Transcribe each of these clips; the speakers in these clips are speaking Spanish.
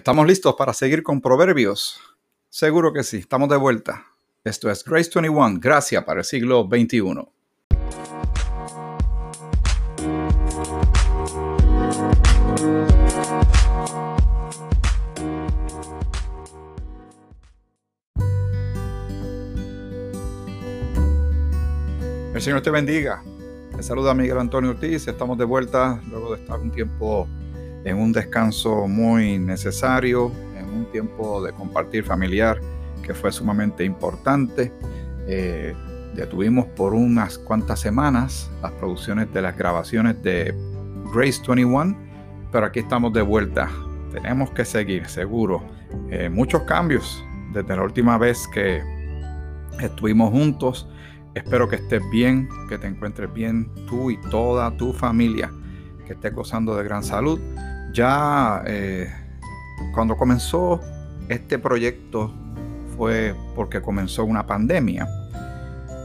¿Estamos listos para seguir con Proverbios? Seguro que sí, estamos de vuelta. Esto es Grace 21, Gracia para el siglo XXI. El Señor te bendiga. Te saluda Miguel Antonio Ortiz. Estamos de vuelta luego de estar un tiempo en un descanso muy necesario, en un tiempo de compartir familiar que fue sumamente importante. Eh, detuvimos por unas cuantas semanas las producciones de las grabaciones de Grace 21, pero aquí estamos de vuelta. Tenemos que seguir, seguro. Eh, muchos cambios desde la última vez que estuvimos juntos. Espero que estés bien, que te encuentres bien tú y toda tu familia, que estés gozando de gran salud ya eh, cuando comenzó este proyecto fue porque comenzó una pandemia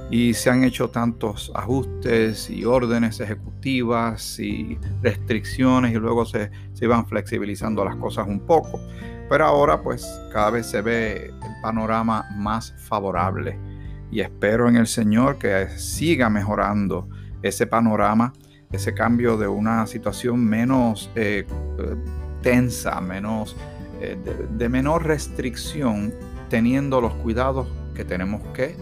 y se han hecho tantos ajustes y órdenes ejecutivas y restricciones y luego se, se iban flexibilizando las cosas un poco. Pero ahora pues cada vez se ve el panorama más favorable y espero en el Señor que siga mejorando ese panorama ese cambio de una situación menos eh, tensa, menos, eh, de, menor restricción, teniendo los cuidados que tenemos que eh,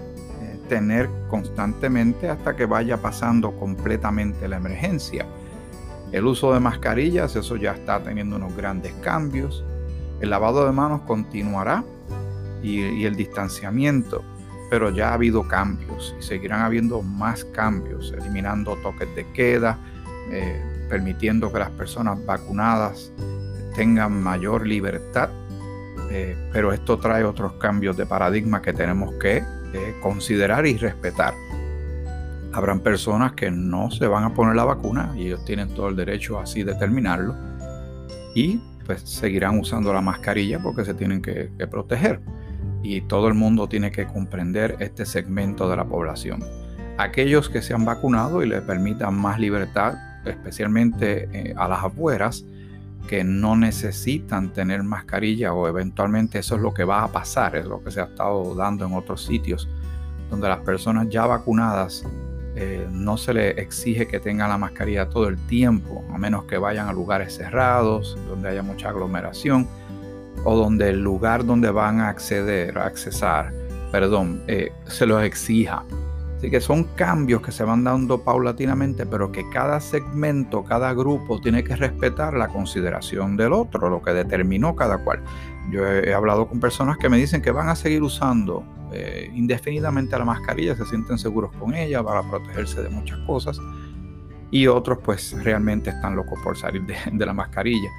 tener constantemente hasta que vaya pasando completamente la emergencia. El uso de mascarillas, eso ya está teniendo unos grandes cambios. El lavado de manos continuará y el distanciamiento pero ya ha habido cambios y seguirán habiendo más cambios, eliminando toques de queda, eh, permitiendo que las personas vacunadas tengan mayor libertad, eh, pero esto trae otros cambios de paradigma que tenemos que eh, considerar y respetar. Habrán personas que no se van a poner la vacuna y ellos tienen todo el derecho así de terminarlo y pues seguirán usando la mascarilla porque se tienen que proteger y todo el mundo tiene que comprender este segmento de la población. Aquellos que se han vacunado y les permitan más libertad, especialmente eh, a las afueras, que no necesitan tener mascarilla o eventualmente eso es lo que va a pasar, es lo que se ha estado dando en otros sitios, donde las personas ya vacunadas eh, no se les exige que tengan la mascarilla todo el tiempo, a menos que vayan a lugares cerrados, donde haya mucha aglomeración o donde el lugar donde van a acceder, a accesar, perdón, eh, se los exija. Así que son cambios que se van dando paulatinamente, pero que cada segmento, cada grupo tiene que respetar la consideración del otro, lo que determinó cada cual. Yo he hablado con personas que me dicen que van a seguir usando eh, indefinidamente la mascarilla, se sienten seguros con ella para protegerse de muchas cosas. Y otros pues realmente están locos por salir de la mascarilla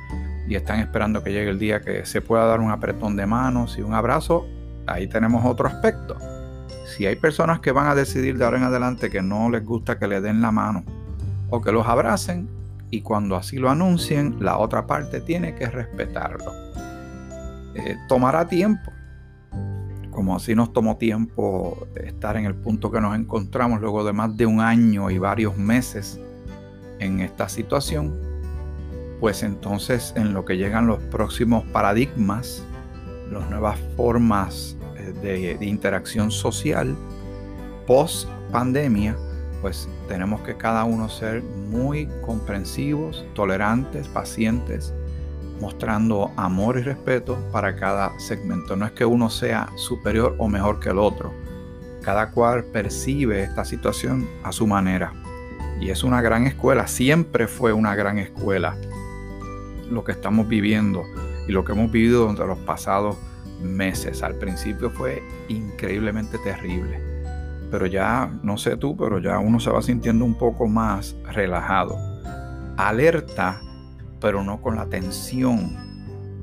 y están esperando que llegue el día que se pueda dar un apretón de manos y un abrazo, ahí tenemos otro aspecto. Si hay personas que van a decidir de ahora en adelante que no les gusta que le den la mano o que los abracen y cuando así lo anuncien, la otra parte tiene que respetarlo. Eh, tomará tiempo, como así nos tomó tiempo estar en el punto que nos encontramos luego de más de un año y varios meses en esta situación, pues entonces en lo que llegan los próximos paradigmas, las nuevas formas eh, de, interacción social post pandemia, pues tenemos que cada uno ser muy comprensivos, tolerantes, pacientes, mostrando amor y respeto para cada segmento. No es que uno sea superior o mejor que el otro. Cada cual percibe esta situación a su manera. Y es una gran escuela, siempre fue una gran escuela lo que estamos viviendo y lo que hemos vivido durante los pasados meses. Al principio fue increíblemente terrible, pero ya, no sé tú, pero ya uno se va sintiendo un poco más relajado. Alerta, pero no con la tensión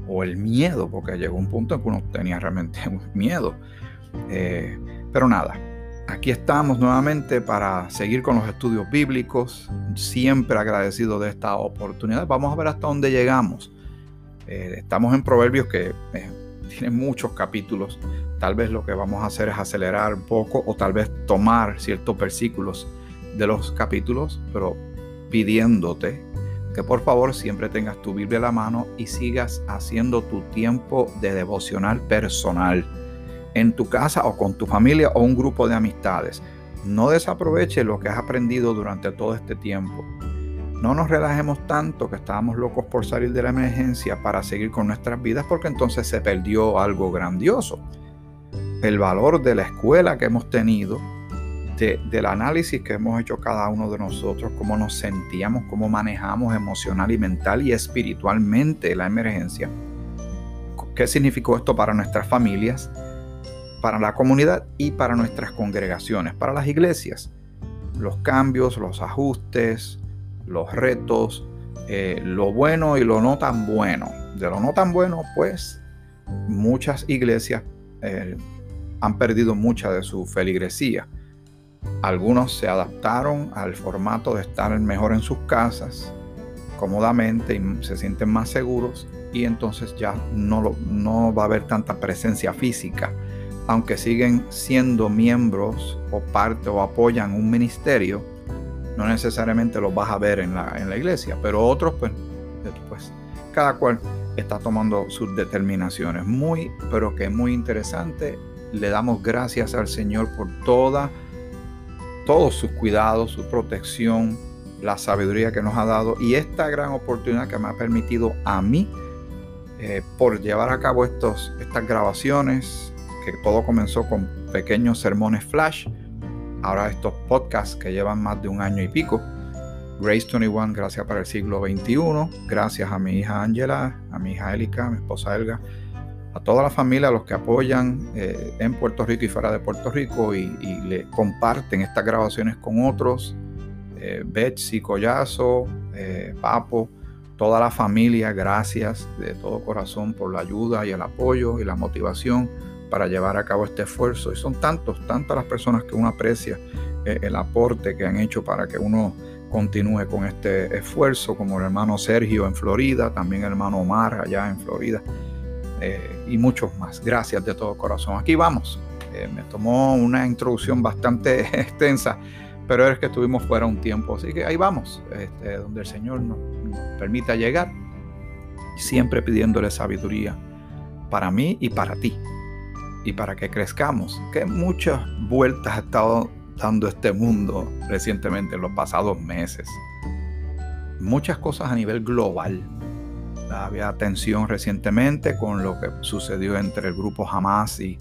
o el miedo, porque llegó un punto en que uno tenía realmente miedo. Eh, pero nada, aquí estamos nuevamente para seguir con los estudios bíblicos. Siempre agradecido de esta oportunidad. Vamos a ver hasta dónde llegamos. Eh, estamos en Proverbios que eh, tiene muchos capítulos. Tal vez lo que vamos a hacer es acelerar un poco o tal vez tomar ciertos versículos de los capítulos, pero pidiéndote que por favor siempre tengas tu Biblia a la mano y sigas haciendo tu tiempo de devocional personal en tu casa o con tu familia o un grupo de amistades. No desaproveche lo que has aprendido durante todo este tiempo. No nos relajemos tanto que estábamos locos por salir de la emergencia para seguir con nuestras vidas porque entonces se perdió algo grandioso. El valor de la escuela que hemos tenido, del análisis que hemos hecho cada uno de nosotros, cómo nos sentíamos, cómo manejamos emocional y mental y espiritualmente la emergencia. ¿Qué significó esto para nuestras familias? Para la comunidad y para nuestras congregaciones, para las iglesias. Los cambios, los ajustes, los retos, eh, lo bueno y lo no tan bueno. De lo no tan bueno, pues muchas iglesias eh, han perdido mucha de su feligresía. Algunos se adaptaron al formato de estar mejor en sus casas, cómodamente y se sienten más seguros y entonces ya no, no va a haber tanta presencia física aunque siguen siendo miembros o parte o apoyan un ministerio, no necesariamente los vas a ver en la, en la iglesia, pero otros, pues, pues, cada cual está tomando sus determinaciones. Muy, pero que muy interesante. Le damos gracias al Señor por toda, todos sus cuidados, su protección, la sabiduría que nos ha dado y esta gran oportunidad que me ha permitido a mí eh, por llevar a cabo estos, estas grabaciones, que todo comenzó con pequeños sermones flash, ahora estos podcasts que llevan más de un año y pico. Grace 21, gracias para el siglo XXI, gracias a mi hija Angela, a mi hija Elika, a mi esposa Elga, a toda la familia, a los que apoyan eh, en Puerto Rico y fuera de Puerto Rico y, le comparten estas grabaciones con otros, eh, Betsy, Collazo, eh, Papo, toda la familia, gracias de todo corazón por la ayuda y el apoyo y la motivación para llevar a cabo este esfuerzo. Y son tantos, tantas las personas que uno aprecia eh, el aporte que han hecho para que uno continúe con este esfuerzo, como el hermano Sergio en Florida, también el hermano Omar allá en Florida, eh, y muchos más. Gracias de todo corazón. Aquí vamos. Eh, me tomó una introducción bastante extensa, pero es que estuvimos fuera un tiempo, así que ahí vamos, este, donde el Señor nos permita llegar, siempre pidiéndole sabiduría para mí y para ti y para que crezcamos. Que muchas vueltas ha estado dando este mundo recientemente, en los pasados meses. Muchas cosas a nivel global. Había tensión recientemente con lo que sucedió entre el grupo Hamas y,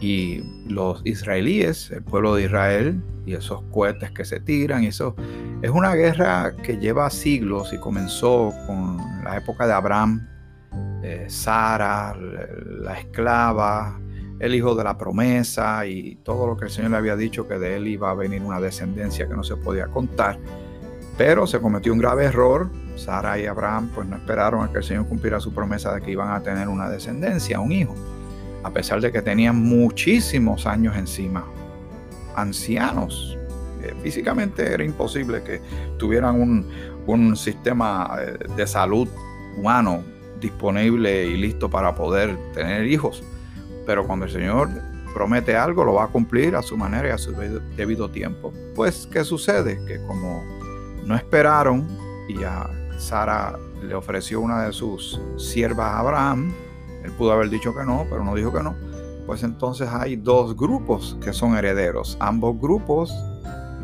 y los israelíes, el pueblo de Israel, y esos cohetes que se tiran. Y eso es una guerra que lleva siglos y comenzó con la época de Abraham, eh, Sara, la esclava, el hijo de la promesa y todo lo que el Señor le había dicho que de él iba a venir una descendencia que no se podía contar. Pero se cometió un grave error. Sara y Abraham pues no esperaron a que el Señor cumpliera su promesa de que iban a tener una descendencia, un hijo, a pesar de que tenían muchísimos años encima, ancianos. Eh, físicamente era imposible que tuvieran un, un sistema eh, de salud humano disponible y listo para poder tener hijos pero cuando el Señor promete algo, lo va a cumplir a su manera y a su debido tiempo. Pues, ¿qué sucede? Que como no esperaron y a Sara le ofreció una de sus siervas a Abraham, él pudo haber dicho que no, pero no dijo que no, pues entonces hay dos grupos que son herederos. Ambos grupos,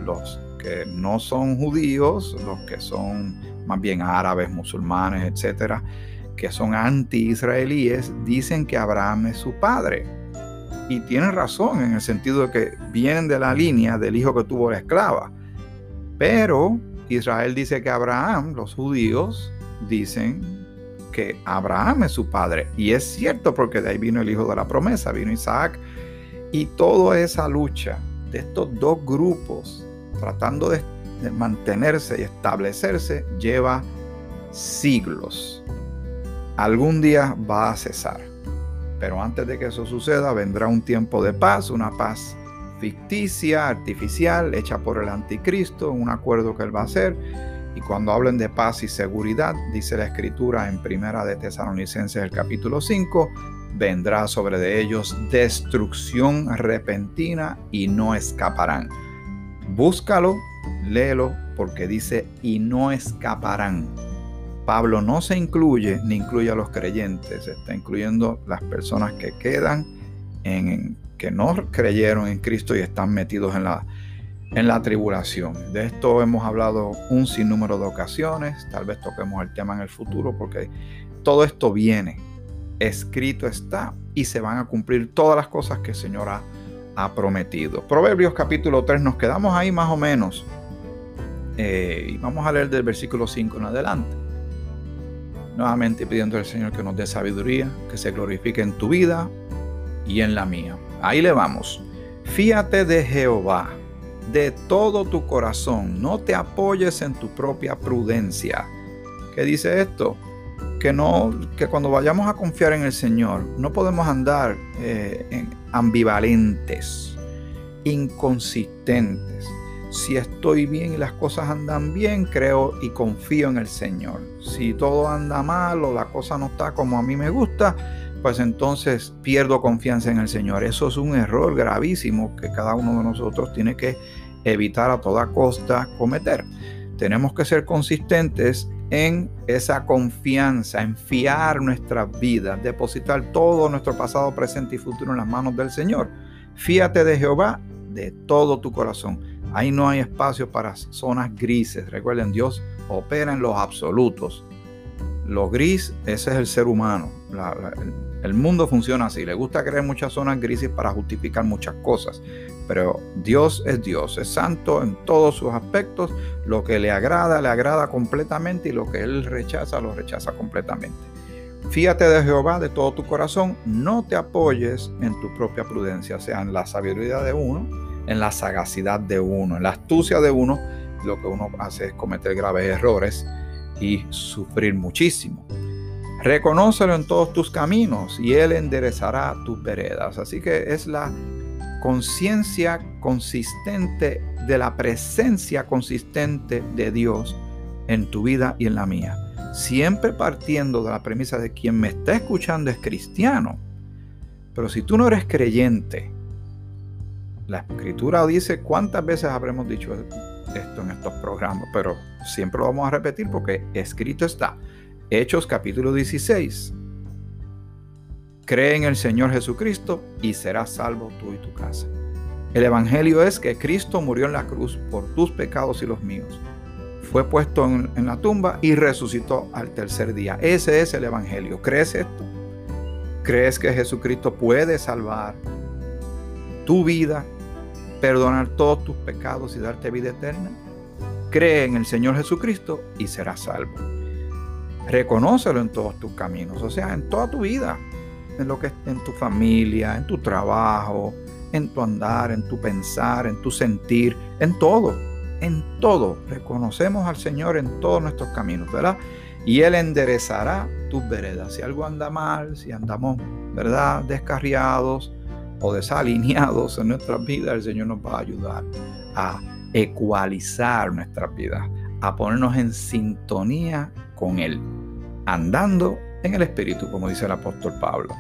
los que no son judíos, los que son más bien árabes, musulmanes, etcétera, que son anti-israelíes, dicen que Abraham es su padre. Y tienen razón en el sentido de que vienen de la línea del hijo que tuvo la esclava. Pero Israel dice que Abraham, los judíos, dicen que Abraham es su padre. Y es cierto porque de ahí vino el hijo de la promesa, vino Isaac. Y toda esa lucha de estos dos grupos tratando de, de mantenerse y establecerse lleva siglos algún día va a cesar. Pero antes de que eso suceda, vendrá un tiempo de paz, una paz ficticia, artificial, hecha por el anticristo, un acuerdo que él va a hacer. Y cuando hablen de paz y seguridad, dice la escritura en Primera de Tesalonicenses el capítulo 5, vendrá sobre de ellos destrucción repentina y no escaparán. Búscalo, léelo porque dice, y no escaparán. Pablo no se incluye ni incluye a los creyentes, está incluyendo las personas que quedan en, que no creyeron en Cristo y están metidos en la, en la tribulación. De esto hemos hablado un sinnúmero de ocasiones, tal vez toquemos el tema en el futuro porque todo esto viene, escrito está y se van a cumplir todas las cosas que el Señor ha, prometido. Proverbios capítulo 3, nos quedamos ahí más o menos. Eh, y vamos a leer del versículo 5 en adelante. Nuevamente pidiendo al Señor que nos dé sabiduría, que se glorifique en tu vida y en la mía. Ahí le vamos. Fíate de Jehová de todo tu corazón. No te apoyes en tu propia prudencia. ¿Qué dice esto? Que, no, que cuando vayamos a confiar en el Señor, no podemos andar eh, en ambivalentes, inconsistentes. Si estoy bien y las cosas andan bien, creo y confío en el Señor. Si todo anda mal o la cosa no está como a mí me gusta, pues entonces pierdo confianza en el Señor. Eso es un error gravísimo que cada uno de nosotros tiene que evitar a toda costa cometer. Tenemos que ser consistentes en esa confianza, en fiar nuestras vidas, depositar todo nuestro pasado, presente y futuro en las manos del Señor. Fíate de Jehová de todo tu corazón. Ahí no hay espacio para zonas grises. Recuerden, Dios opera en los absolutos. Lo gris, ese es el ser humano. el, mundo funciona así. Le gusta crear muchas zonas grises para justificar muchas cosas. Pero Dios es Dios, es santo en todos sus aspectos. Lo que le agrada, le agrada completamente y lo que Él rechaza, lo rechaza completamente. Fíate de Jehová de todo tu corazón, no te apoyes en tu propia prudencia, sea, en la sabiduría de uno, en la sagacidad de uno, en la astucia de uno. Lo que uno hace es cometer graves errores y sufrir muchísimo. Reconócelo en todos tus caminos y Él enderezará tus veredas. Así que es la conciencia consistente de la presencia consistente de Dios en tu vida y en la mía. Siempre partiendo de la premisa de quien me está escuchando es cristiano. Pero si tú no eres creyente, la escritura dice cuántas veces habremos dicho esto en estos programas, pero siempre lo vamos a repetir porque escrito está. Hechos capítulo 16. Cree en el Señor Jesucristo y serás salvo tú y tu casa. El Evangelio es que Cristo murió en la cruz por tus pecados y los míos. Fue puesto en, la tumba y resucitó al tercer día. Ese es el Evangelio. ¿Crees esto? ¿Crees que Jesucristo puede salvar tu vida perdonar todos tus pecados y darte vida eterna? Cree en el Señor Jesucristo y serás salvo. Reconócelo en todos tus caminos, o sea, en toda tu vida, en lo que en tu familia, en tu trabajo, en tu andar, en tu pensar, en tu sentir, en todo, en todo. Reconocemos al Señor en todos nuestros caminos, ¿verdad? Y Él enderezará tus veredas. Si algo anda mal, si andamos, ¿verdad? Descarriados, o desalineados en nuestras vidas, el Señor nos va a ayudar a ecualizar nuestras vidas, a ponernos en sintonía con Él, andando en el Espíritu, como dice el apóstol Pablo.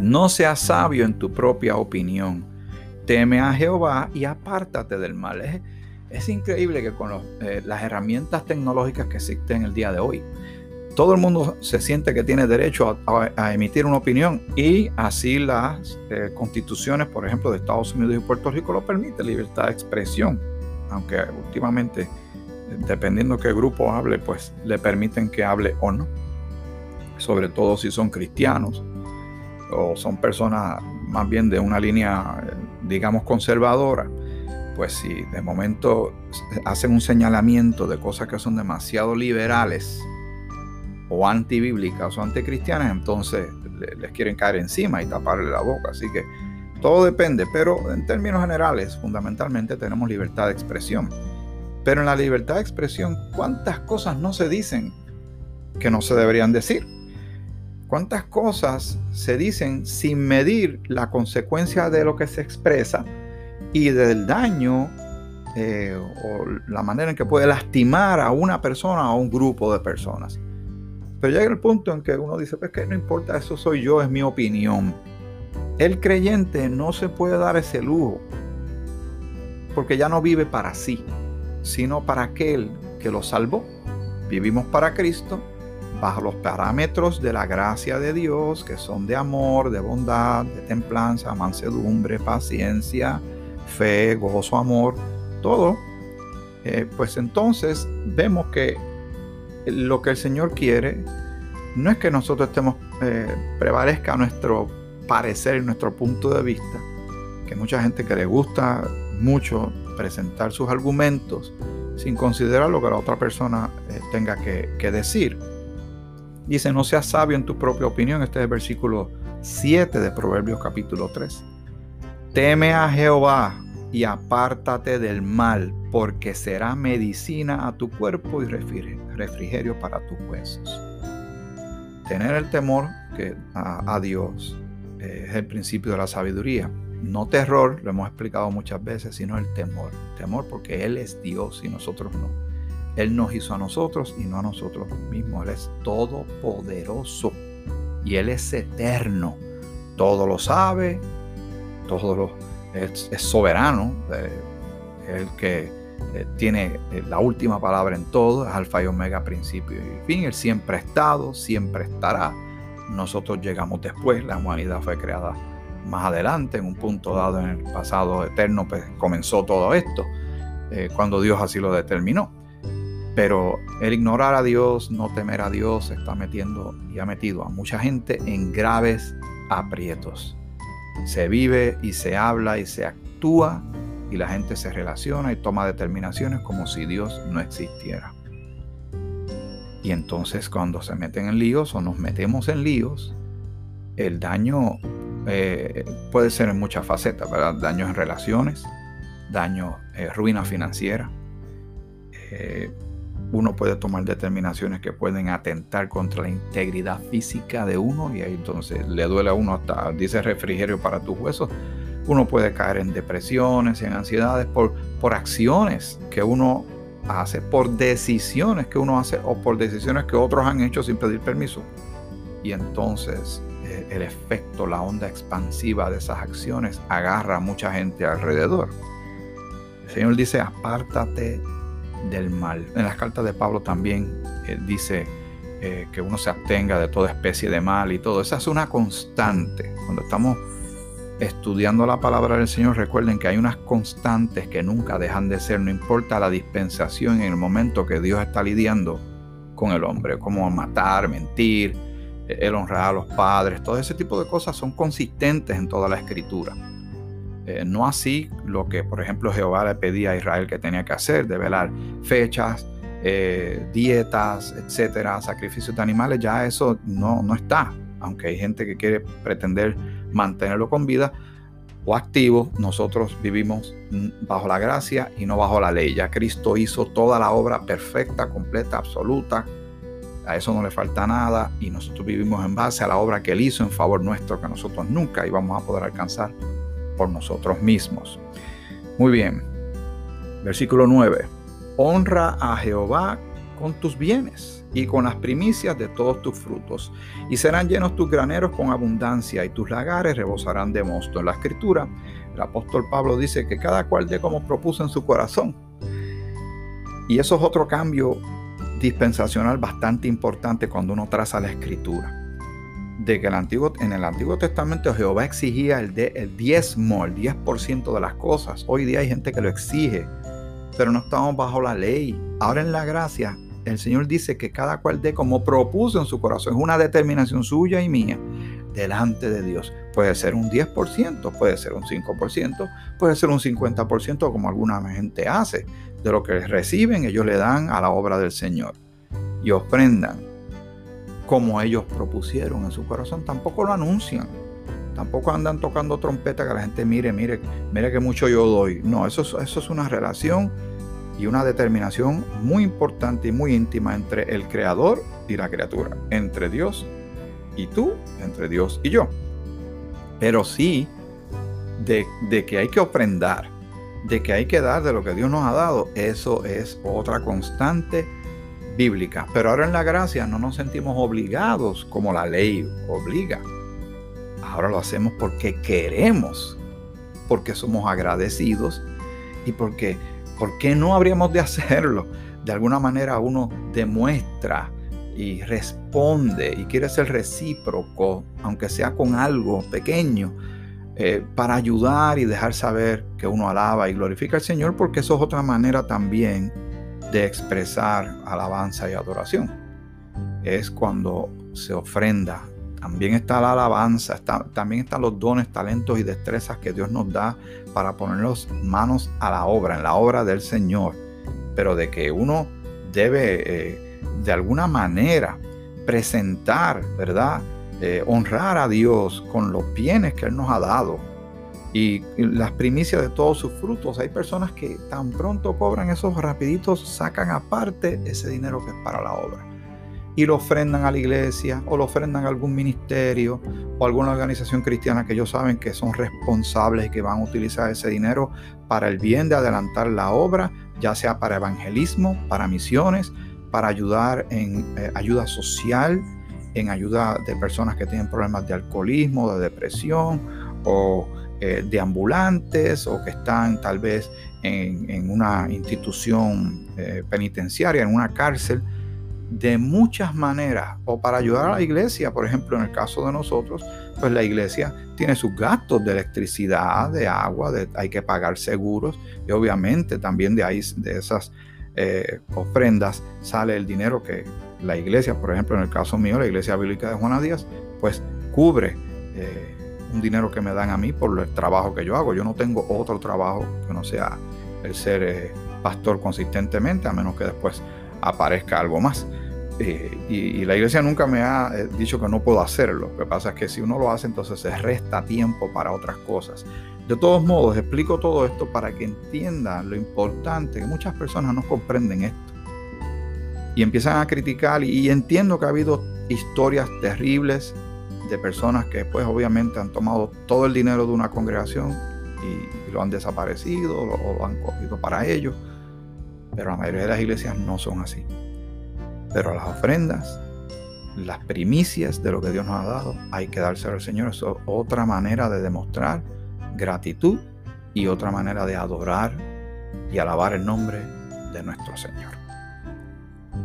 No seas sabio en tu propia opinión. Teme a Jehová y apártate del mal. Es, increíble que con eh, las herramientas tecnológicas que existen el día de hoy, todo el mundo se siente que tiene derecho a, emitir una opinión y así las eh, constituciones, por ejemplo, de Estados Unidos y Puerto Rico lo permiten, libertad de expresión, aunque últimamente, dependiendo qué grupo hable, pues le permiten que hable o no, sobre todo si son cristianos o son personas más bien de una línea, digamos, conservadora pues si de momento hacen un señalamiento de cosas que son demasiado liberales, o antibíblicas o anticristianas, entonces les quieren caer encima y taparle la boca. Así que todo depende, pero en términos generales, fundamentalmente tenemos libertad de expresión. Pero en la libertad de expresión, ¿cuántas cosas no se dicen que no se deberían decir? ¿Cuántas cosas se dicen sin medir la consecuencia de lo que se expresa y del daño eh, o la manera en que puede lastimar a una persona o a un grupo de personas? Pero llega el punto en que uno dice, pues que no importa, eso soy yo, es mi opinión. El creyente no se puede dar ese lujo, porque ya no vive para sí. sino para aquel que los salvó. Vivimos para Cristo bajo los parámetros de la gracia de Dios, que son de amor, de bondad, de templanza, mansedumbre, paciencia, fe, gozo, amor, todo, eh, pues entonces vemos que lo que el Señor quiere no es que nosotros estemos, eh, prevalezca nuestro parecer y nuestro punto de vista, que mucha gente que le gusta mucho presentar sus argumentos sin considerar lo que la otra persona eh, tenga que, que decir. Dice, no seas sabio en tu propia opinión. Este es el versículo 7 de Proverbios capítulo 3. Teme a Jehová y apártate del mal, porque será medicina a tu cuerpo y refrigerio para tus huesos. Tener el temor que, a, Dios eh, es el principio de la sabiduría. No terror, lo hemos explicado muchas veces, sino el temor. Temor porque Él es Dios y nosotros no. Él nos hizo a nosotros y no a nosotros mismos. Él es todopoderoso y Él es eterno. Todo lo sabe, todo lo es, soberano. Eh, el que eh, tiene eh, la última palabra en todo, es alfa y omega, principio y fin. Él siempre ha estado, siempre estará. Nosotros llegamos después, la humanidad fue creada más adelante, en un punto dado en el pasado eterno, pues comenzó todo esto, cuando Dios así lo determinó. Pero el ignorar a Dios, no temer a Dios, está metiendo y ha metido a mucha gente en graves aprietos. Se vive y se habla y se actúa y la gente se relaciona y toma determinaciones como si Dios no existiera. Y entonces cuando se meten en líos o nos metemos en líos, el daño eh, puede ser en muchas facetas, ¿verdad? Daños en relaciones, daño, eh, ruina financiera, eh, uno puede tomar determinaciones que pueden atentar contra la integridad física de uno y ahí entonces le duele a uno hasta, dice refrigerio para tus huesos. Uno puede caer en depresiones, en ansiedades por, por acciones que uno hace, por decisiones que uno hace o por decisiones que otros han hecho sin pedir permiso. Y entonces eh, el efecto, la onda expansiva de esas acciones agarra a mucha gente alrededor. El Señor dice, apártate del mal. En las cartas de Pablo también eh, dice eh, que uno se abstenga de toda especie de mal y todo. Esa es una constante. Cuando estamos estudiando la palabra del Señor, recuerden que hay unas constantes que nunca dejan de ser, no importa la dispensación en el momento que Dios está lidiando con el hombre, como matar, mentir, eh, el honrar a los padres, todo ese tipo de cosas son consistentes en toda la escritura. Eh, no así lo que, por ejemplo, Jehová le pedía a Israel que tenía que hacer, de velar fechas, eh, dietas, etcétera, sacrificios de animales, ya eso no, no está. Aunque hay gente que quiere pretender mantenerlo con vida o activo, nosotros vivimos bajo la gracia y no bajo la ley. Ya Cristo hizo toda la obra perfecta, completa, absoluta. A eso no le falta nada y nosotros vivimos en base a la obra que Él hizo en favor nuestro, que nosotros nunca íbamos a poder alcanzar nosotros mismos. Muy bien. Versículo 9. Honra a Jehová con tus bienes y con las primicias de todos tus frutos, y serán llenos tus graneros con abundancia, y tus lagares rebosarán de mosto. En la escritura, el apóstol Pablo dice que cada cual dé como propuso en su corazón. Y eso es otro cambio dispensacional bastante importante cuando uno traza la escritura de que el Antiguo, en el Antiguo Testamento Jehová exigía el, de, el diezmo, el 10% de las cosas. Hoy día hay gente que lo exige, pero no estamos bajo la ley. Ahora en la gracia, el Señor dice que cada cual dé como propuso en su corazón. Es una determinación suya y mía delante de Dios. Puede ser un 10%, puede ser un 5%, puede ser un 50% como alguna gente hace. De lo que reciben, ellos le dan a la obra del Señor y ofrendan como ellos propusieron en su corazón, tampoco lo anuncian. Tampoco andan tocando trompeta que la gente mire, mire, mire que mucho yo doy. No, eso es, eso es una relación y una determinación muy importante y muy íntima entre el creador y la criatura, entre Dios y tú, entre Dios y yo. Pero sí de, de que hay que ofrendar, de que hay que dar de lo que Dios nos ha dado, eso es otra constante bíblica. Pero ahora en la gracia no nos sentimos obligados como la ley obliga. Ahora lo hacemos porque queremos, porque somos agradecidos y porque ¿Por qué no habríamos de hacerlo? De alguna manera uno demuestra y responde y quiere ser recíproco, aunque sea con algo pequeño, eh, para ayudar y dejar saber que uno alaba y glorifica al Señor, porque eso es otra manera también de expresar alabanza y adoración. Es cuando se ofrenda. También está la alabanza, también están los dones, talentos y destrezas que Dios nos da para ponernos manos a la obra, en la obra del Señor. Pero de que uno debe eh, de alguna manera presentar, ¿verdad? Eh, honrar a Dios con los bienes que Él nos ha dado y las primicias de todos sus frutos. Hay personas que tan pronto cobran esos rapiditos, sacan aparte ese dinero que es para la obra y lo ofrendan a la iglesia o lo ofrendan a algún ministerio o alguna organización cristiana que ellos saben que son responsables y que van a utilizar ese dinero para el bien de adelantar la obra, ya sea para evangelismo, para misiones, para ayudar en eh, ayuda social, en ayuda de personas que tienen problemas de alcoholismo, de depresión o eh, de ambulantes o que están tal vez en, una institución eh, penitenciaria, en una cárcel, de muchas maneras, o para ayudar a la iglesia, por ejemplo, en el caso de nosotros, pues la iglesia tiene sus gastos de electricidad, de agua, hay que pagar seguros y obviamente también de, ahí, de esas eh, ofrendas sale el dinero que la iglesia, por ejemplo, en el caso mío, la iglesia bíblica de Juana Díaz, pues cubre un dinero que me dan a mí por el trabajo que yo hago. Yo no tengo otro trabajo que no sea el ser eh, pastor consistentemente, a menos que después aparezca algo más. y, la iglesia nunca me ha dicho que no puedo hacerlo. Lo que pasa es que si uno lo hace, entonces se resta tiempo para otras cosas. De todos modos, explico todo esto para que entiendan lo importante, que muchas personas no comprenden esto. Y empiezan a criticar y, entiendo que ha habido historias terribles de personas que pues obviamente han tomado todo el dinero de una congregación y, lo han desaparecido o lo han cogido para ellos. Pero la mayoría de las iglesias no son así. Pero las ofrendas, las primicias de lo que Dios nos ha dado, hay que dárselo al Señor. Eso es otra manera de demostrar gratitud y otra manera de adorar y alabar el nombre de nuestro Señor.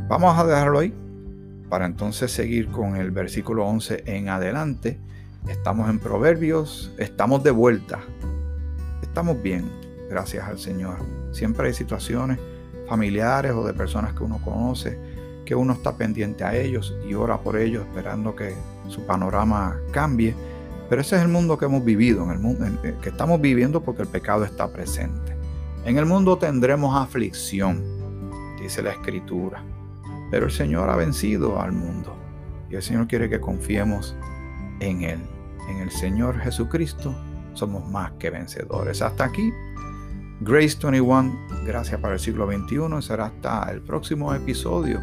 Vamos a dejarlo ahí para entonces seguir con el versículo 11 en adelante. Estamos en Proverbios, estamos de vuelta, estamos bien, gracias al Señor. Siempre hay situaciones familiares o de personas que uno conoce, que uno está pendiente a ellos y ora por ellos esperando que su panorama cambie pero ese es el mundo que hemos vivido, en el mundo que estamos viviendo porque el pecado está presente. En el mundo tendremos aflicción, dice la escritura. Pero el Señor ha vencido al mundo y el Señor quiere que confiemos en Él. En el Señor Jesucristo somos más que vencedores. Hasta aquí, Grace 21, gracias para el siglo XXI. Será hasta el próximo episodio.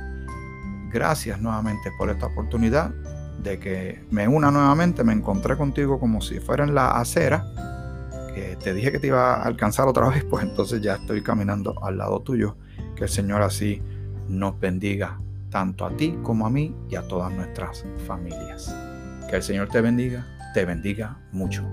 Gracias nuevamente por esta oportunidad de que me una nuevamente, me encontré contigo como si fuera en la acera, que te dije que te iba a alcanzar otra vez, pues entonces ya estoy caminando al lado tuyo. Que el Señor así nos bendiga, tanto a ti como a mí y a todas nuestras familias. Que el Señor te bendiga, te bendiga mucho.